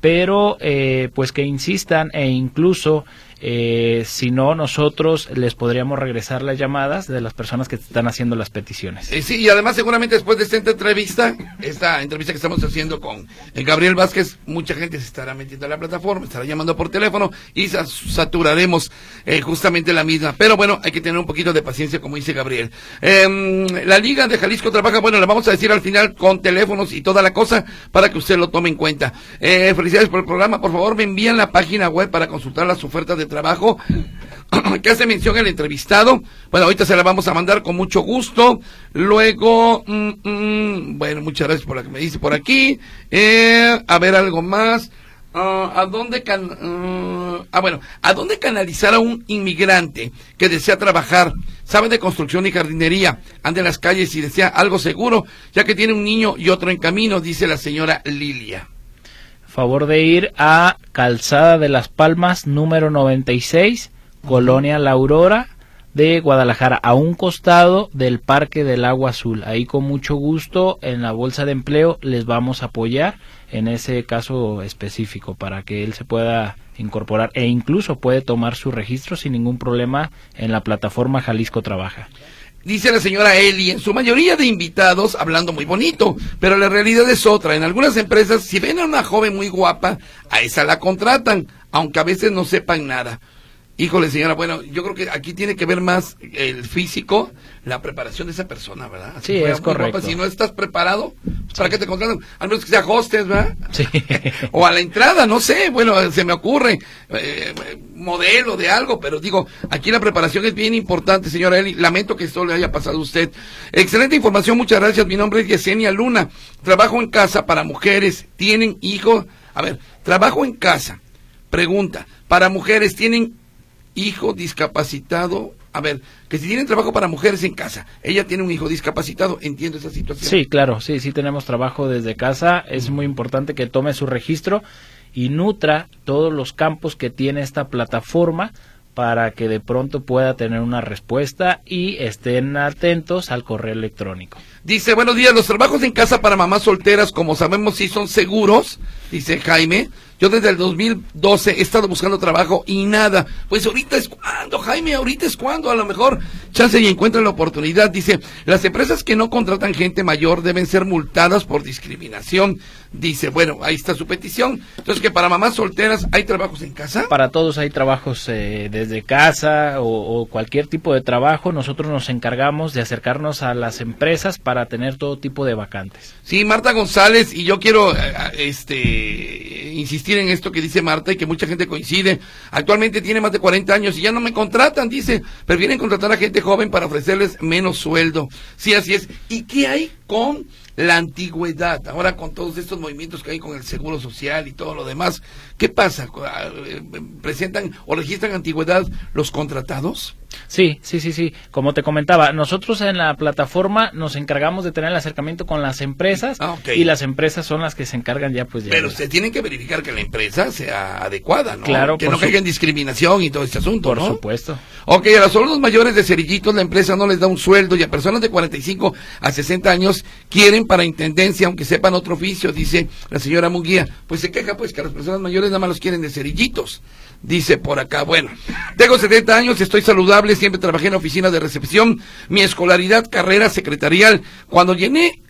pero eh, pues que insistan e incluso eh, si no nosotros les podríamos regresar las llamadas de las personas que están haciendo las peticiones. Eh, sí, y además seguramente después de esta entrevista, esta entrevista que estamos haciendo con el Gabriel Vázquez, mucha gente se estará metiendo a la plataforma, estará llamando por teléfono y sa- saturaremos eh, justamente la misma. Pero bueno, hay que tener un poquito de paciencia, como dice Gabriel. Em, la Liga de Jalisco trabaja, bueno, la vamos a decir al final con teléfonos y toda la cosa para que usted lo tome en cuenta. Eh, felicidades por el programa. Por favor, me envían la página web para consultar las ofertas de trabajo que hace mención el entrevistado. Bueno, ahorita se la vamos a mandar con mucho gusto. Luego, mm, mm, bueno, muchas gracias por la que me dice por aquí. Eh, a ver algo más. Ah, ¿A dónde can ah, ah, bueno, ¿a dónde canalizar a un inmigrante que desea trabajar, sabe de construcción y jardinería, anda en las calles y desea algo seguro, ya que tiene un niño y otro en camino, dice la señora Lilia. Favor de ir a Calzada de las Palmas número 96, Colonia La Aurora de Guadalajara, a un costado del Parque del Agua Azul. Ahí con mucho gusto en la bolsa de empleo les vamos a apoyar en ese caso específico para que él se pueda incorporar e incluso puede tomar su registro sin ningún problema en la plataforma Jalisco Trabaja. Dice la señora Eli, en su mayoría de invitados hablando muy bonito, pero la realidad es otra. En algunas empresas, si ven a una joven muy guapa, a esa la contratan, aunque a veces no sepan nada. Híjole, señora, bueno, yo creo que aquí tiene que ver más el físico, la preparación de esa persona, ¿verdad? sí, es correcto. si no estás preparado, ¿para qué te contratan? Al menos que sea hostes, ¿verdad? Sí. o a la entrada, no sé, bueno, se me ocurre, eh, modelo de algo, pero digo, aquí la preparación es bien importante, señora Eli. Lamento que esto le haya pasado a usted. Excelente información, muchas gracias. Mi nombre es Yesenia Luna. Trabajo en casa para mujeres. ¿Tienen hijos? A ver, trabajo en casa. Pregunta, para mujeres, ¿tienen hijo discapacitado. A ver, que si tienen trabajo para mujeres en casa, ella tiene un hijo discapacitado, entiendo esa situación. Sí, claro, sí, sí tenemos trabajo desde casa. Es muy importante que tome su registro y nutra todos los campos que tiene esta plataforma para que de pronto pueda tener una respuesta y estén atentos al correo electrónico. Dice, buenos días, los trabajos en casa para mamás solteras, como sabemos, sí son seguros, dice Jaime. Yo desde el 2012 he estado buscando trabajo y nada. Pues ahorita es cuando, Jaime, ahorita es cuando, a lo mejor chance y encuentran la oportunidad. Dice, las empresas que no contratan gente mayor deben ser multadas por discriminación. Dice, bueno, ahí está su petición. Entonces, que para mamás solteras hay trabajos en casa. Para todos hay trabajos eh, desde casa o, o cualquier tipo de trabajo. Nosotros nos encargamos de acercarnos a las empresas para tener todo tipo de vacantes. Sí, Marta González, y yo quiero eh, este insistir en esto que dice Marta y que mucha gente coincide. Actualmente tiene más de 40 años y ya no me contratan, dice. Prefieren contratar a gente joven para ofrecerles menos sueldo. Sí, así es. ¿Y qué hay con la antigüedad, ahora con todos estos movimientos que hay con el seguro social y todo lo demás, ¿qué pasa? Ah, eh, ¿Presentan o registran antigüedad los contratados? Sí, sí, sí, sí. Como te comentaba, nosotros en la plataforma nos encargamos de tener el acercamiento con las empresas ah, y las empresas son las que se encargan ya pues ya. Pero se tienen que verificar que la empresa sea adecuada, ¿no? Claro, que no caiga en discriminación y todo este asunto, por ¿no? supuesto. Ok, a los adultos mayores de cerillitos la empresa no les da un sueldo y a personas de 45 a 60 años quieren para intendencia, aunque sepan otro oficio, dice la señora Munguía. Pues se queja pues que a las personas mayores nada más los quieren de cerillitos. Dice por acá, bueno, tengo 70 años, estoy saludable, siempre trabajé en la oficina de recepción, mi escolaridad, carrera secretarial. Cuando llené,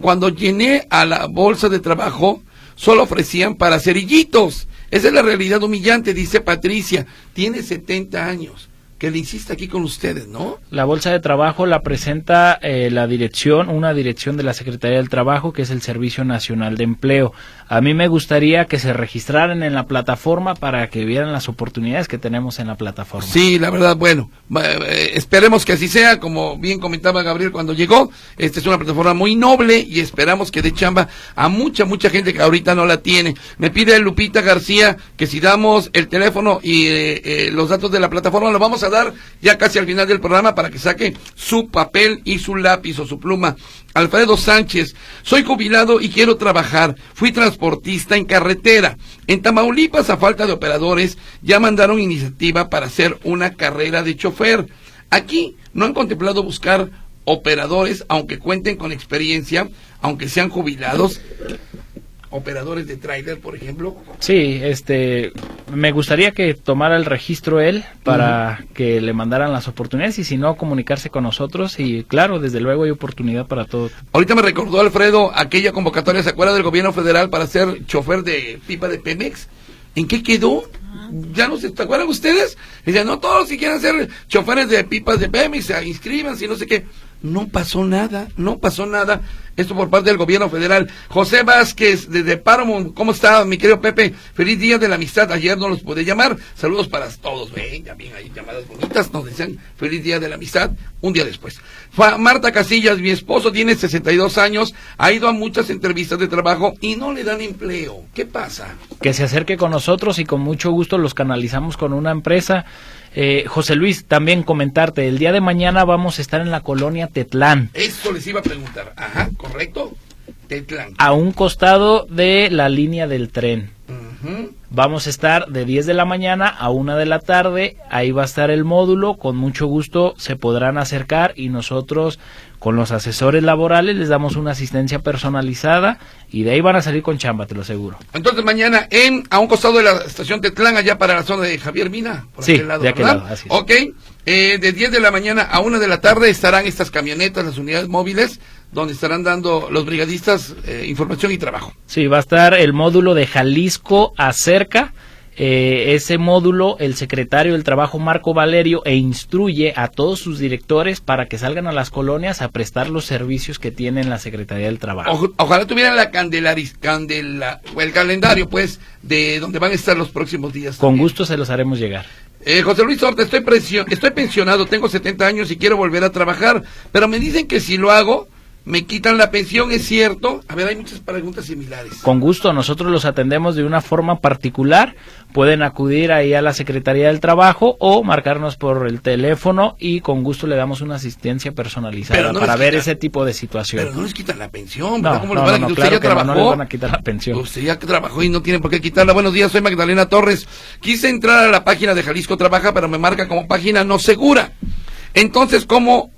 cuando llené a la bolsa de trabajo, solo ofrecían para cerillitos. Esa es la realidad humillante, dice Patricia. Tiene 70 años que le insiste aquí con ustedes, ¿no? La bolsa de trabajo la presenta eh, la dirección, una dirección de la Secretaría del Trabajo, que es el Servicio Nacional de Empleo. A mí me gustaría que se registraran en la plataforma para que vieran las oportunidades que tenemos en la plataforma. Sí, la verdad, bueno, eh, esperemos que así sea, como bien comentaba Gabriel cuando llegó, esta es una plataforma muy noble y esperamos que dé chamba a mucha, mucha gente que ahorita no la tiene. Me pide Lupita García que si damos el teléfono y eh, los datos de la plataforma, lo vamos a ya casi al final del programa para que saque su papel y su lápiz o su pluma. Alfredo Sánchez, soy jubilado y quiero trabajar. Fui transportista en carretera. En Tamaulipas, a falta de operadores, ya mandaron iniciativa para hacer una carrera de chofer. Aquí no han contemplado buscar operadores, aunque cuenten con experiencia, aunque sean jubilados operadores de tráiler, por ejemplo? Sí, este, me gustaría que tomara el registro él para que le mandaran las oportunidades y si no, comunicarse con nosotros y claro, desde luego hay oportunidad para todo. Ahorita me recordó Alfredo aquella convocatoria, ¿se acuerda del gobierno federal para ser chofer de pipa de Pemex? ¿En qué quedó? Ya no se, ¿te acuerdan ustedes? Dicen, no todos si quieren ser choferes de pipas de Pemex, se inscriban, si no sé qué. No pasó nada, no pasó nada. Esto por parte del gobierno federal. José Vázquez, desde Paramount, ¿cómo está, mi querido Pepe? Feliz día de la amistad. Ayer no los pude llamar. Saludos para todos. Ven, también hay llamadas bonitas. Nos decían feliz día de la amistad un día después. Marta Casillas, mi esposo tiene 62 años, ha ido a muchas entrevistas de trabajo y no le dan empleo. ¿Qué pasa? Que se acerque con nosotros y con mucho gusto los canalizamos con una empresa. Eh, José Luis, también comentarte, el día de mañana vamos a estar en la colonia Tetlán. Eso les iba a preguntar. Ajá, correcto. Tetlán. A un costado de la línea del tren. Vamos a estar de 10 de la mañana a 1 de la tarde. Ahí va a estar el módulo. Con mucho gusto se podrán acercar y nosotros con los asesores laborales les damos una asistencia personalizada y de ahí van a salir con chamba, te lo aseguro. Entonces mañana en a un costado de la estación Tetlán, allá para la zona de Javier Mina. Por sí, lado, de aquel lado, así es. Ok, eh, de 10 de la mañana a 1 de la tarde estarán estas camionetas, las unidades móviles, donde estarán dando los brigadistas eh, información y trabajo. Sí, va a estar el módulo de Jalisco a cerca eh, ese módulo el secretario del Trabajo Marco Valerio e instruye a todos sus directores para que salgan a las colonias a prestar los servicios que tiene la Secretaría del Trabajo. ojalá tuvieran la candelaris, candela, o el calendario, pues, de donde van a estar los próximos días. Con gusto se los haremos llegar. Eh, José Luis Horta, estoy, estoy pensionado, tengo 70 años y quiero volver a trabajar, pero me dicen que si lo hago, me quitan la pensión, ¿es cierto? A ver, hay muchas preguntas similares. Con gusto, nosotros los atendemos de una forma particular. Pueden acudir ahí a la Secretaría del Trabajo o marcarnos por el teléfono y con gusto le damos una asistencia personalizada para ver ese tipo de situación. Pero no les quitan la pensión, ¿verdad? ¿Cómo no, no, usted ya trabajó? No van a quitar la pensión. Usted ya trabajó y no tiene por qué quitarla. Buenos días, soy Magdalena Torres. Quise entrar a la página de Jalisco Trabaja, pero me marca como página no segura. Entonces, ¿cómo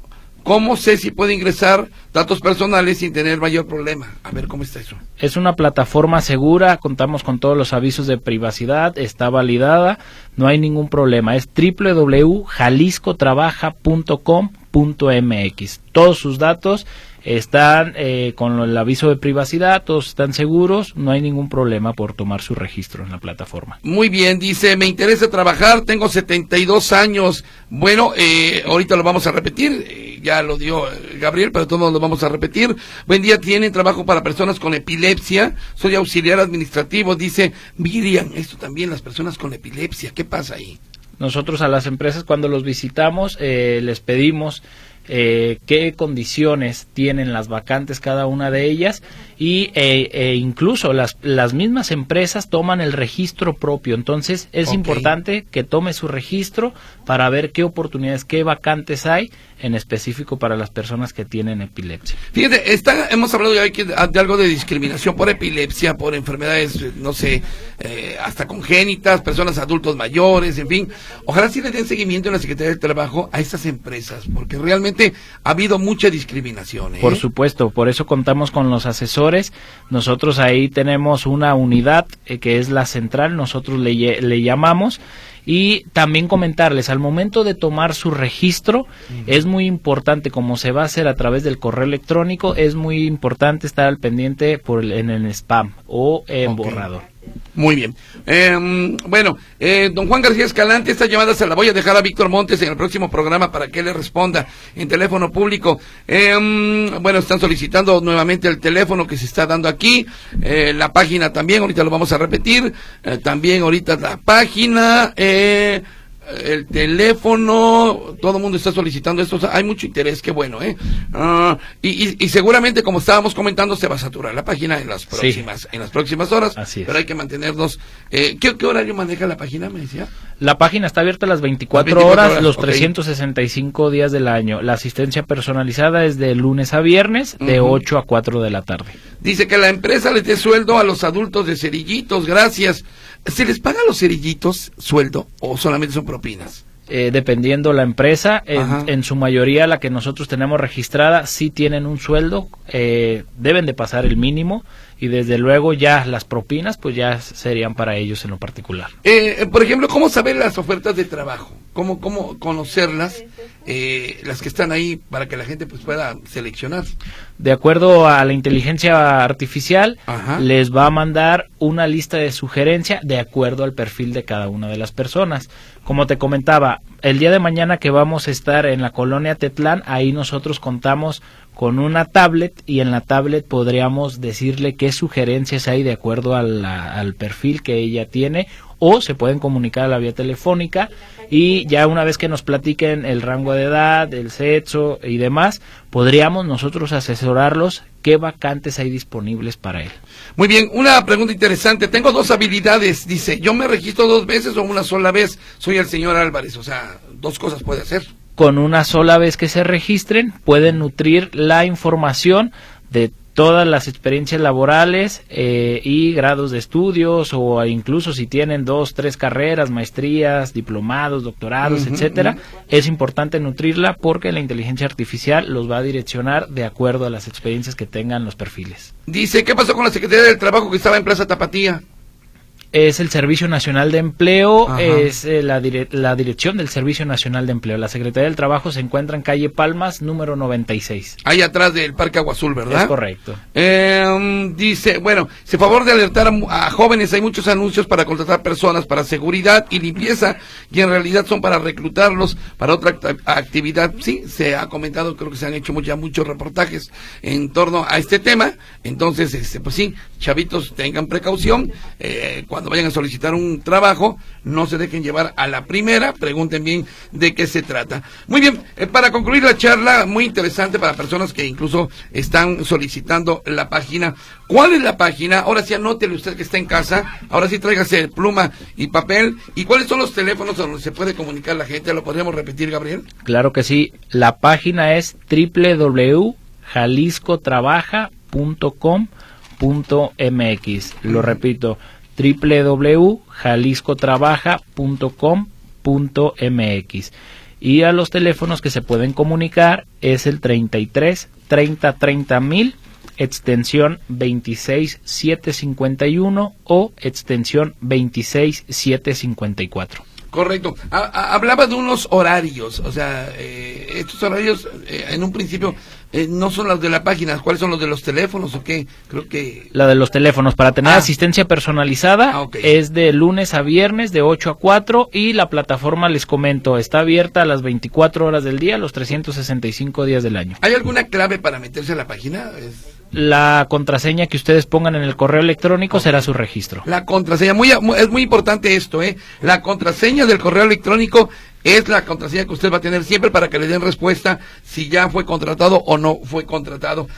¿Cómo sé si puede ingresar datos personales sin tener mayor problema? A ver, ¿cómo está eso? Es una plataforma segura, contamos con todos los avisos de privacidad, está validada, no hay ningún problema. Es www.jaliscotrabaja.com.mx. Todos sus datos están eh, con el aviso de privacidad, todos están seguros, no hay ningún problema por tomar su registro en la plataforma. Muy bien, dice, me interesa trabajar, tengo 72 años. Bueno, eh, ahorita lo vamos a repetir, eh, ya lo dio Gabriel, pero todos lo vamos a repetir. Buen día, tienen trabajo para personas con epilepsia, soy auxiliar administrativo, dice Miriam, esto también, las personas con epilepsia, ¿qué pasa ahí? Nosotros a las empresas cuando los visitamos les pedimos eh, qué condiciones tienen las vacantes cada una de ellas y eh, e incluso las, las mismas empresas toman el registro propio. Entonces es importante que tome su registro para ver qué oportunidades, qué vacantes hay en específico para las personas que tienen epilepsia. Fíjate, está, hemos hablado ya de algo de discriminación por epilepsia, por enfermedades, no sé, eh, hasta congénitas, personas adultos mayores, en fin. Ojalá sí le den seguimiento en la Secretaría del Trabajo a estas empresas, porque realmente ha habido mucha discriminación. ¿eh? Por supuesto, por eso contamos con los asesores. Nosotros ahí tenemos una unidad eh, que es la central, nosotros le, le llamamos y también comentarles, al momento de tomar su registro, es muy importante, como se va a hacer a través del correo electrónico, es muy importante estar al pendiente por en el spam o en borrador. Muy bien. Em, bueno, eh, don Juan García Escalante, esta llamada se la voy a dejar a Víctor Montes en el próximo programa para que le responda en teléfono público. Em, bueno, están solicitando nuevamente el teléfono que se está dando aquí, eh, la página también, ahorita lo vamos a repetir, eh, también ahorita la página, eh, el teléfono, todo el mundo está solicitando esto, hay mucho interés, qué bueno, ¿eh? Ah, y, y, seguramente, como estábamos comentando, se va a saturar la página en las próximas, en las próximas horas, Así pero hay que mantenernos. Eh, ¿qué, ¿qué, horario maneja la página, me decía? La página está abierta las 24, horas, los 365 días del año. La asistencia personalizada es de lunes a viernes, de 8 a 4 de la tarde. Dice que la empresa le dé sueldo a los adultos de cerillitos, gracias. ¿Se les paga a los cerillitos sueldo o solamente son propinas? Eh, dependiendo la empresa, en, su mayoría la que nosotros tenemos registrada sí tienen un sueldo, eh, deben de pasar el mínimo y desde luego ya las propinas pues ya serían para ellos en lo particular. Eh, por ejemplo, ¿cómo saber las ofertas de trabajo? ¿Cómo, cómo conocerlas? Eh, las que están ahí para que la gente pues pueda seleccionar. De acuerdo a la inteligencia artificial, les va a mandar una lista de sugerencia de acuerdo al perfil de cada una de las personas. Como te comentaba, el día de mañana que vamos a estar en la colonia Tetlán, ahí nosotros contamos con una tablet y en la tablet podríamos decirle qué sugerencias hay de acuerdo al perfil que ella tiene o se pueden comunicar a la vía telefónica y ya una vez que nos platiquen el rango de edad, el sexo y demás, podríamos nosotros asesorarlos qué vacantes hay disponibles para él. Muy bien, una pregunta interesante. Tengo dos habilidades, dice, yo me registro dos veces o una sola vez. Soy el señor Álvarez, o sea, dos cosas puede hacer. Con una sola vez que se registren, pueden nutrir la información de todas las experiencias laborales eh, y grados de estudios o incluso si tienen dos, tres carreras, maestrías, diplomados, doctorados, etcétera, es importante nutrirla porque la inteligencia artificial los va a direccionar de acuerdo a las experiencias que tengan los perfiles. Dice, ¿qué pasó con la Secretaría del Trabajo que estaba en Plaza Tapatía? Es el Servicio Nacional de Empleo, es eh, la, la, dirección del Servicio Nacional de Empleo. La Secretaría del Trabajo se encuentra en calle Palmas, número 96. Ahí atrás del Parque Agua Azul, ¿verdad? Es correcto. Eh, dice, bueno, se favor de alertar a, jóvenes, hay muchos anuncios para contratar personas para seguridad y limpieza y en realidad son para reclutarlos para otra actividad. Sí, se ha comentado, creo que se han hecho ya muchos reportajes en torno a este tema. Entonces, este, pues sí, chavitos, tengan precaución. Eh, cuando vayan a solicitar un trabajo, no se dejen llevar a la primera, pregunten bien de qué se trata. Muy bien, eh, para concluir la charla, muy interesante para personas que incluso están solicitando la página. ¿Cuál es la página? Ahora sí anótele usted que está en casa, ahora sí tráigase pluma y papel. ¿Y cuáles son los teléfonos donde se puede comunicar la gente? ¿Lo podríamos repetir, Gabriel? Claro que sí, la página es www.jaliscotrabaja.com.mx. Lo repito, www.jaliscotrabaja.com.mx y a los teléfonos que se pueden comunicar es el 33 30 30 mil extensión 26751 o extensión 26754. Correcto. hablaba de unos horarios, o sea, eh, estos horarios eh, en un principio eh, no son los de la página, ¿cuáles son los de los teléfonos o qué? Creo que... La de los teléfonos, para tener ah. asistencia personalizada ah, es de lunes a viernes de 8 a 4 y la plataforma, les comento, está abierta a las 24 horas del día, los 365 días del año. ¿Hay alguna clave para meterse a la página? La contraseña que ustedes pongan en el correo electrónico será su registro. La contraseña, muy, es muy importante esto, ¿eh? La contraseña del correo electrónico es la contraseña que usted va a tener siempre para que le den respuesta si ya fue contratado o no fue contratado.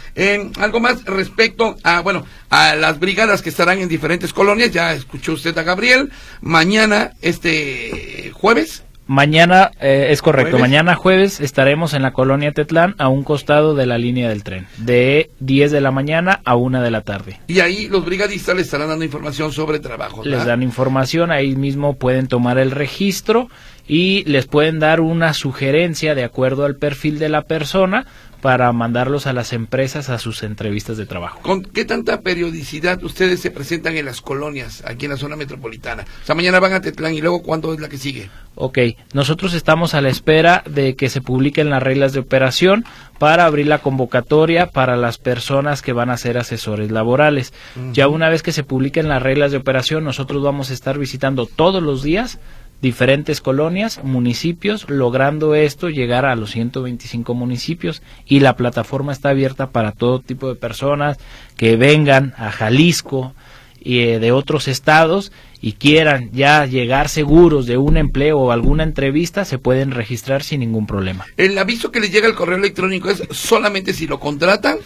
Algo más respecto a, bueno, a las brigadas que estarán en diferentes colonias, ya escuchó usted a Gabriel, mañana, este jueves, Mañana, eh, es correcto, mañana jueves estaremos en la colonia Tetlán a un costado de la línea del tren, de 10 de la mañana a 1 de la tarde. Y ahí los brigadistas les estarán dando información sobre trabajo. Les dan información, ahí mismo pueden tomar el registro y les pueden dar una sugerencia de acuerdo al perfil de la persona para mandarlos a las empresas a sus entrevistas de trabajo. ¿Con qué tanta periodicidad ustedes se presentan en las colonias, aquí en la zona metropolitana? O sea, mañana van a Tetlán y luego ¿cuándo es la que sigue? Ok, nosotros estamos a la espera de que se publiquen las reglas de operación para abrir la convocatoria para las personas que van a ser asesores laborales. Ya una vez que se publiquen las reglas de operación, nosotros vamos a estar visitando todos los días diferentes colonias, municipios, logrando esto llegar a los 125 municipios y la plataforma está abierta para todo tipo de personas que vengan a Jalisco y eh, de otros estados y quieran ya llegar seguros de un empleo o alguna entrevista, se pueden registrar sin ningún problema. El aviso que les llega al correo electrónico es solamente si lo contratan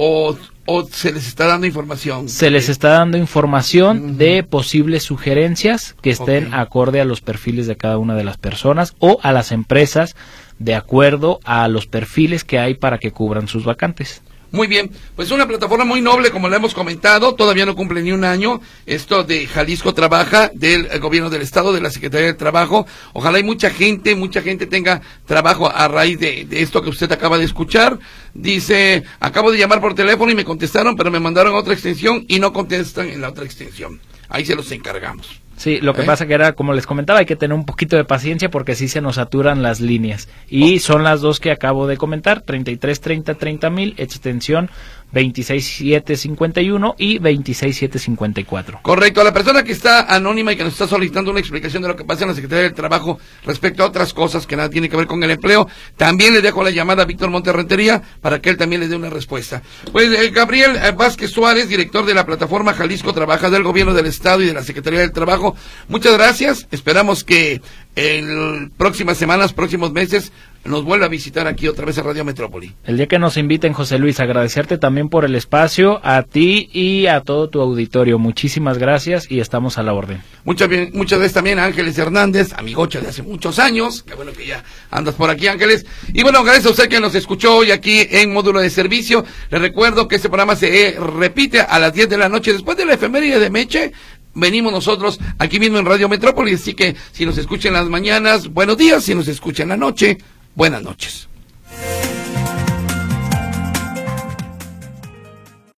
o, se les está dando información? Se les está dando información de posibles sugerencias que estén acorde a los perfiles de cada una de las personas o a las empresas de acuerdo a los perfiles que hay para que cubran sus vacantes. Muy bien, pues una plataforma muy noble, como la hemos comentado, todavía no cumple ni un año. Esto de Jalisco Trabaja, del eh, gobierno del Estado, de la Secretaría del Trabajo. Ojalá hay mucha gente, mucha gente tenga trabajo a raíz de, de, esto que usted acaba de escuchar. Dice, acabo de llamar por teléfono y me contestaron, pero me mandaron a otra extensión y no contestan en la otra extensión. Ahí se los encargamos. Sí, lo que ¿Eh? pasa que era, como les comentaba, hay que tener un poquito de paciencia porque sí se nos saturan las líneas. Y son las dos que acabo de comentar, 33 30 30 mil, extensión 26751 y 26754. Correcto, a la persona que está anónima y que nos está solicitando una explicación de lo que pasa en la Secretaría del Trabajo respecto a otras cosas que nada tiene que ver con el empleo, también le dejo la llamada a Víctor Monterrentería para que él también le dé una respuesta. Pues eh, Gabriel eh, Vázquez Suárez, director de la plataforma Jalisco Trabaja del Gobierno del Estado y de la Secretaría del Trabajo, muchas gracias. Esperamos que en próximas semanas, próximos meses, nos vuelva a visitar aquí otra vez a Radio Metrópoli. El día que nos inviten, José Luis, agradecerte también por el espacio, a ti y a todo tu auditorio. Muchísimas gracias y estamos a la orden. Muchas, muchas veces también a Ángeles Hernández, amigocha de hace muchos años. Qué bueno que ya andas por aquí, Ángeles. Y bueno, gracias a usted que nos escuchó hoy aquí en Módulo de Servicio. Le recuerdo que este programa se repite a las 10 de la noche después de la efeméride de Meche venimos nosotros aquí mismo en Radio Metrópolis, así que si nos escuchan las mañanas, buenos días, si nos escuchan la noche, buenas noches.